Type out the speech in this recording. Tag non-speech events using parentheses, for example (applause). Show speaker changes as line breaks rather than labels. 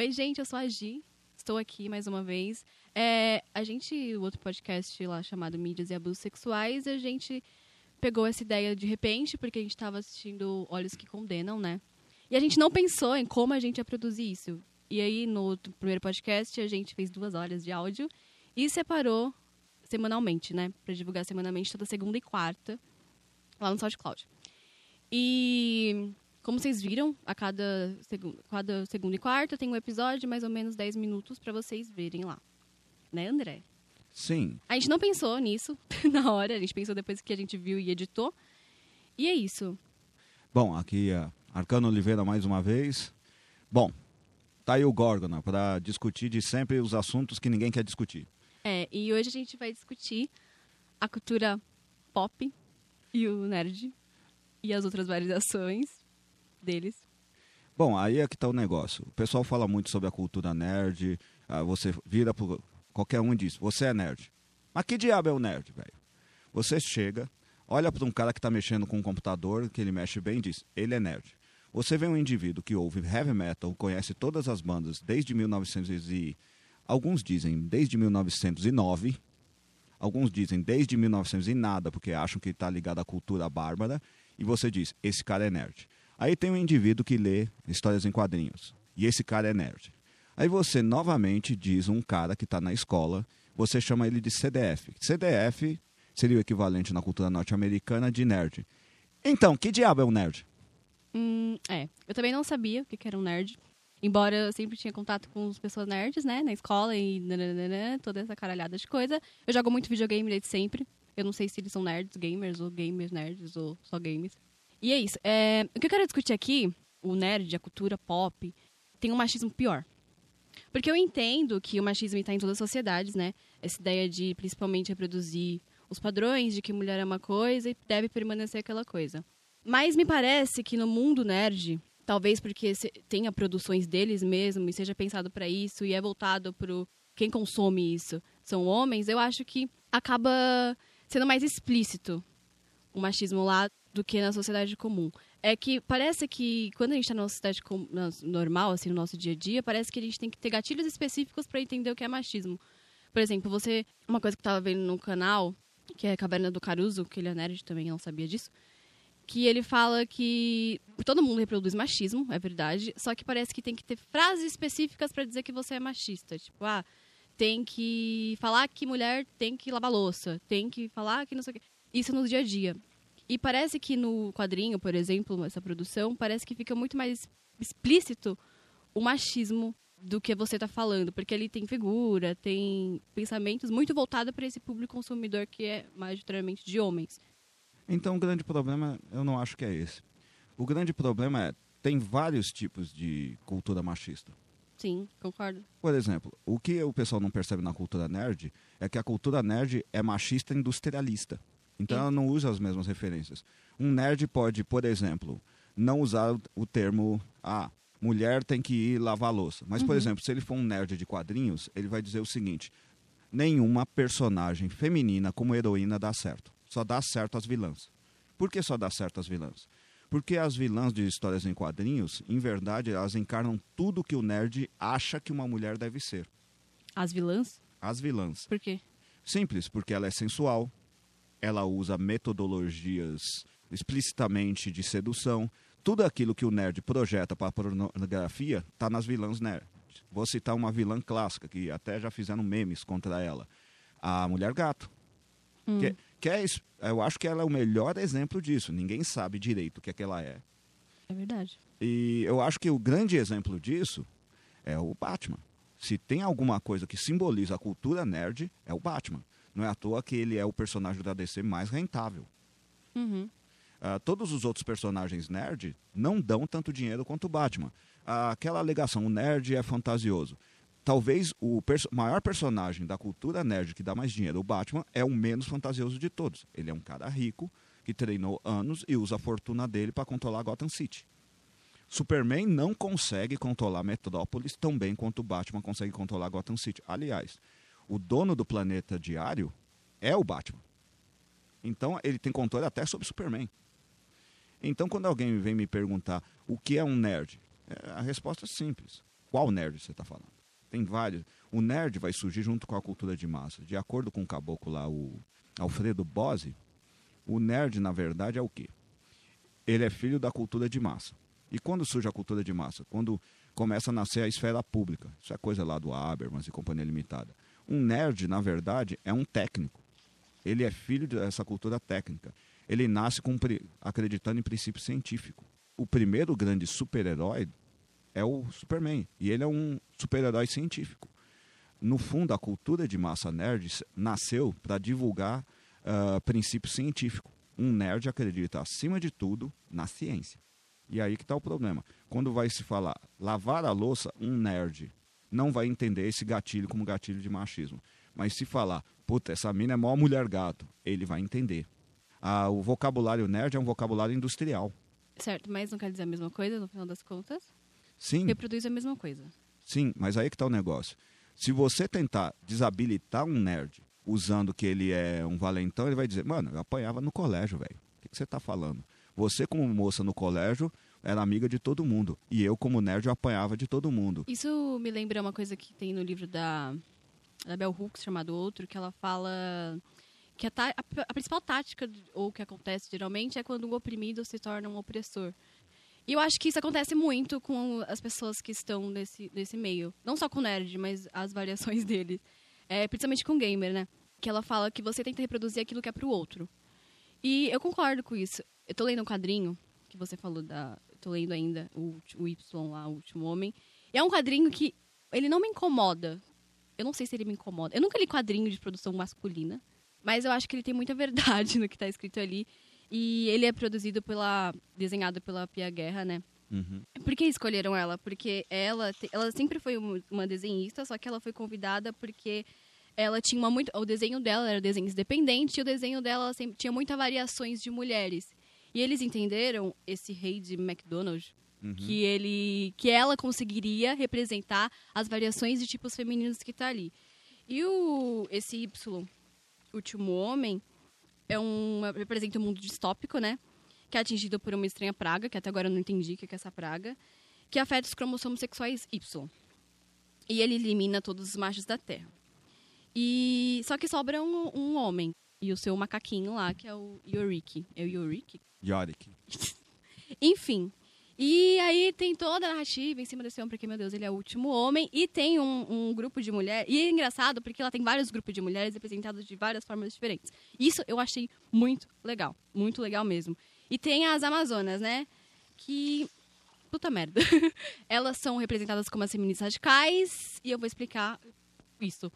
Oi, gente, eu sou a Gi. Estou aqui mais uma vez. É, a gente, o outro podcast lá chamado Mídias e Abusos Sexuais, a gente pegou essa ideia de repente, porque a gente estava assistindo Olhos que Condenam, né? E a gente não pensou em como a gente ia produzir isso. E aí, no primeiro podcast, a gente fez duas horas de áudio e separou semanalmente, né? Pra divulgar semanalmente toda segunda e quarta, lá no SoundCloud. E como vocês viram, a cada, segu cada segunda e quarta tem um episódio de mais ou menos 10 minutos para vocês verem lá. Né, André?
Sim.
A gente não pensou nisso (laughs) na hora, a gente pensou depois que a gente viu e editou. E é isso.
Bom, aqui é Arcano Oliveira mais uma vez. Bom, tá aí o Górgona para discutir de sempre os assuntos que ninguém quer discutir.
É, e hoje a gente vai discutir a cultura pop e o nerd e as outras variações deles.
Bom, aí é que tá o negócio. O pessoal fala muito sobre a cultura nerd. Ah, você vira pro qualquer um e diz: Você é nerd. Mas que diabo é o nerd, velho? Você chega, olha para um cara que está mexendo com um computador, que ele mexe bem e diz: Ele é nerd. Você vê um indivíduo que ouve heavy metal, conhece todas as bandas desde 1900 e alguns dizem desde 1909, alguns dizem desde 1900 e nada, porque acham que está ligado à cultura bárbara, e você diz: esse cara é nerd. Aí tem um indivíduo que lê histórias em quadrinhos, e esse cara é nerd. Aí você novamente diz um cara que está na escola, você chama ele de CDF. CDF seria o equivalente na cultura norte-americana de nerd. Então, que diabo é um nerd?
Hum, é, eu também não sabia o que era um nerd. Embora eu sempre tinha contato com as pessoas nerds, né? Na escola e nananana, toda essa caralhada de coisa. Eu jogo muito videogame desde sempre. Eu não sei se eles são nerds, gamers, ou gamers nerds, ou só games. E é isso. É, o que eu quero discutir aqui, o nerd, a cultura pop, tem um machismo pior. Porque eu entendo que o machismo está em todas as sociedades, né? Essa ideia de, principalmente, reproduzir os padrões de que mulher é uma coisa e deve permanecer aquela coisa. Mas me parece que no mundo nerd, talvez porque tenha produções deles mesmo e seja pensado para isso e é voltado para quem consome isso são homens, eu acho que acaba sendo mais explícito o machismo lá do que na sociedade comum. É que parece que quando a gente está na sociedade normal, assim, no nosso dia a dia, parece que a gente tem que ter gatilhos específicos para entender o que é machismo. Por exemplo, você. Uma coisa que estava vendo no canal, que é a Caverna do Caruso, que ele é nerd também, não sabia disso. Que ele fala que todo mundo reproduz machismo, é verdade, só que parece que tem que ter frases específicas para dizer que você é machista. Tipo, ah, tem que falar que mulher tem que lavar louça, tem que falar que não sei o quê. Isso no dia a dia. E parece que no quadrinho, por exemplo, essa produção, parece que fica muito mais explícito o machismo do que você está falando, porque ele tem figura, tem pensamentos muito voltados para esse público consumidor que é majoritariamente de homens.
Então, o grande problema, eu não acho que é esse. O grande problema é tem vários tipos de cultura machista.
Sim, concordo.
Por exemplo, o que o pessoal não percebe na cultura nerd é que a cultura nerd é machista industrialista. Então ela não usa as mesmas referências. Um nerd pode, por exemplo, não usar o termo ah, mulher tem que ir lavar louça. Mas, por uhum. exemplo, se ele for um nerd de quadrinhos, ele vai dizer o seguinte: nenhuma personagem feminina como heroína dá certo. Só dá certo as vilãs. Por que só dá certo as vilãs? Porque as vilãs de histórias em quadrinhos, em verdade, elas encarnam tudo que o nerd acha que uma mulher deve ser.
As vilãs?
As vilãs.
Por quê?
Simples, porque ela é sensual, ela usa metodologias explicitamente de sedução. Tudo aquilo que o nerd projeta para a pornografia está nas vilãs nerd. Vou citar uma vilã clássica, que até já fizeram memes contra ela. A Mulher Gato. Hum. Que, que é, eu acho que ela é o melhor exemplo disso. Ninguém sabe direito o que, é que ela é.
É verdade.
E eu acho que o grande exemplo disso é o Batman. Se tem alguma coisa que simboliza a cultura nerd, é o Batman. Não é à toa que ele é o personagem da DC mais rentável.
Uhum.
Uh, todos os outros personagens nerd não dão tanto dinheiro quanto o Batman. Uh, aquela alegação, o nerd é fantasioso. Talvez o perso maior personagem da cultura nerd que dá mais dinheiro, o Batman, é o menos fantasioso de todos. Ele é um cara rico que treinou anos e usa a fortuna dele para controlar Gotham City. Superman não consegue controlar Metrópolis tão bem quanto o Batman consegue controlar Gotham City. Aliás, o dono do planeta diário é o Batman. Então ele tem controle até sobre Superman. Então quando alguém vem me perguntar o que é um nerd, é, a resposta é simples. Qual nerd você está falando? Tem vários. O nerd vai surgir junto com a cultura de massa. De acordo com o caboclo lá, o Alfredo Bose, o nerd, na verdade, é o quê? Ele é filho da cultura de massa. E quando surge a cultura de massa? Quando começa a nascer a esfera pública. Isso é coisa lá do Habermas e Companhia Limitada. Um nerd, na verdade, é um técnico. Ele é filho dessa cultura técnica. Ele nasce com, acreditando em princípio científico. O primeiro grande super-herói é o Superman. E ele é um super-herói científico. No fundo, a cultura de massa nerd nasceu para divulgar uh, princípio científico. Um nerd acredita, acima de tudo, na ciência. E aí que está o problema. Quando vai se falar lavar a louça, um nerd não vai entender esse gatilho como gatilho de machismo. Mas se falar, puta, essa mina é mó mulher gato, ele vai entender. Ah, o vocabulário nerd é um vocabulário industrial.
Certo, mas não quer dizer a mesma coisa no final das contas?
Sim.
Reproduz a mesma coisa.
Sim, mas aí que está o negócio. Se você tentar desabilitar um nerd usando que ele é um valentão, ele vai dizer, mano, eu apanhava no colégio, velho. O que, que você está falando? Você, como moça no colégio, era amiga de todo mundo. E eu, como nerd, eu apanhava de todo mundo.
Isso me lembra uma coisa que tem no livro da, da Bell Hooks, chamado Outro, que ela fala que a, a, a principal tática, ou que acontece geralmente, é quando um oprimido se torna um opressor. E eu acho que isso acontece muito com as pessoas que estão nesse, nesse meio. Não só com o nerd, mas as variações (laughs) dele. É, principalmente com o gamer, né? Que ela fala que você tenta reproduzir aquilo que é pro outro. E eu concordo com isso. Eu tô lendo um quadrinho que você falou da. Tô lendo ainda o, o Y lá, o último homem. E é um quadrinho que ele não me incomoda. Eu não sei se ele me incomoda. Eu nunca li quadrinho de produção masculina, mas eu acho que ele tem muita (laughs) verdade no que tá escrito ali. E ele é produzido pela. desenhado pela Pia Guerra, né?
Uhum.
Por que escolheram ela? Porque ela, ela sempre foi uma desenhista, só que ela foi convidada porque ela tinha uma muito. O desenho dela era desenho independente e o desenho dela sempre, tinha muitas variações de mulheres. E eles entenderam esse rei de McDonald's. Uhum. Que ele. que ela conseguiria representar as variações de tipos femininos que tá ali. E o, esse Y, Último Homem, é um, representa um mundo distópico, né? Que é atingido por uma estranha praga, que até agora eu não entendi o que é essa praga, que afeta os cromossomos sexuais Y. E ele elimina todos os machos da Terra. E só que sobra um, um homem e o seu macaquinho lá, que é o Yoriki. É o Yoriki?
Yorick. (laughs)
Enfim. E aí tem toda a narrativa em cima desse homem, porque, meu Deus, ele é o último homem. E tem um, um grupo de mulheres. E é engraçado porque ela tem vários grupos de mulheres representados de várias formas diferentes. Isso eu achei muito legal. Muito legal mesmo. E tem as Amazonas, né? Que. Puta merda. (laughs) Elas são representadas como as feministas radicais. E eu vou explicar isso.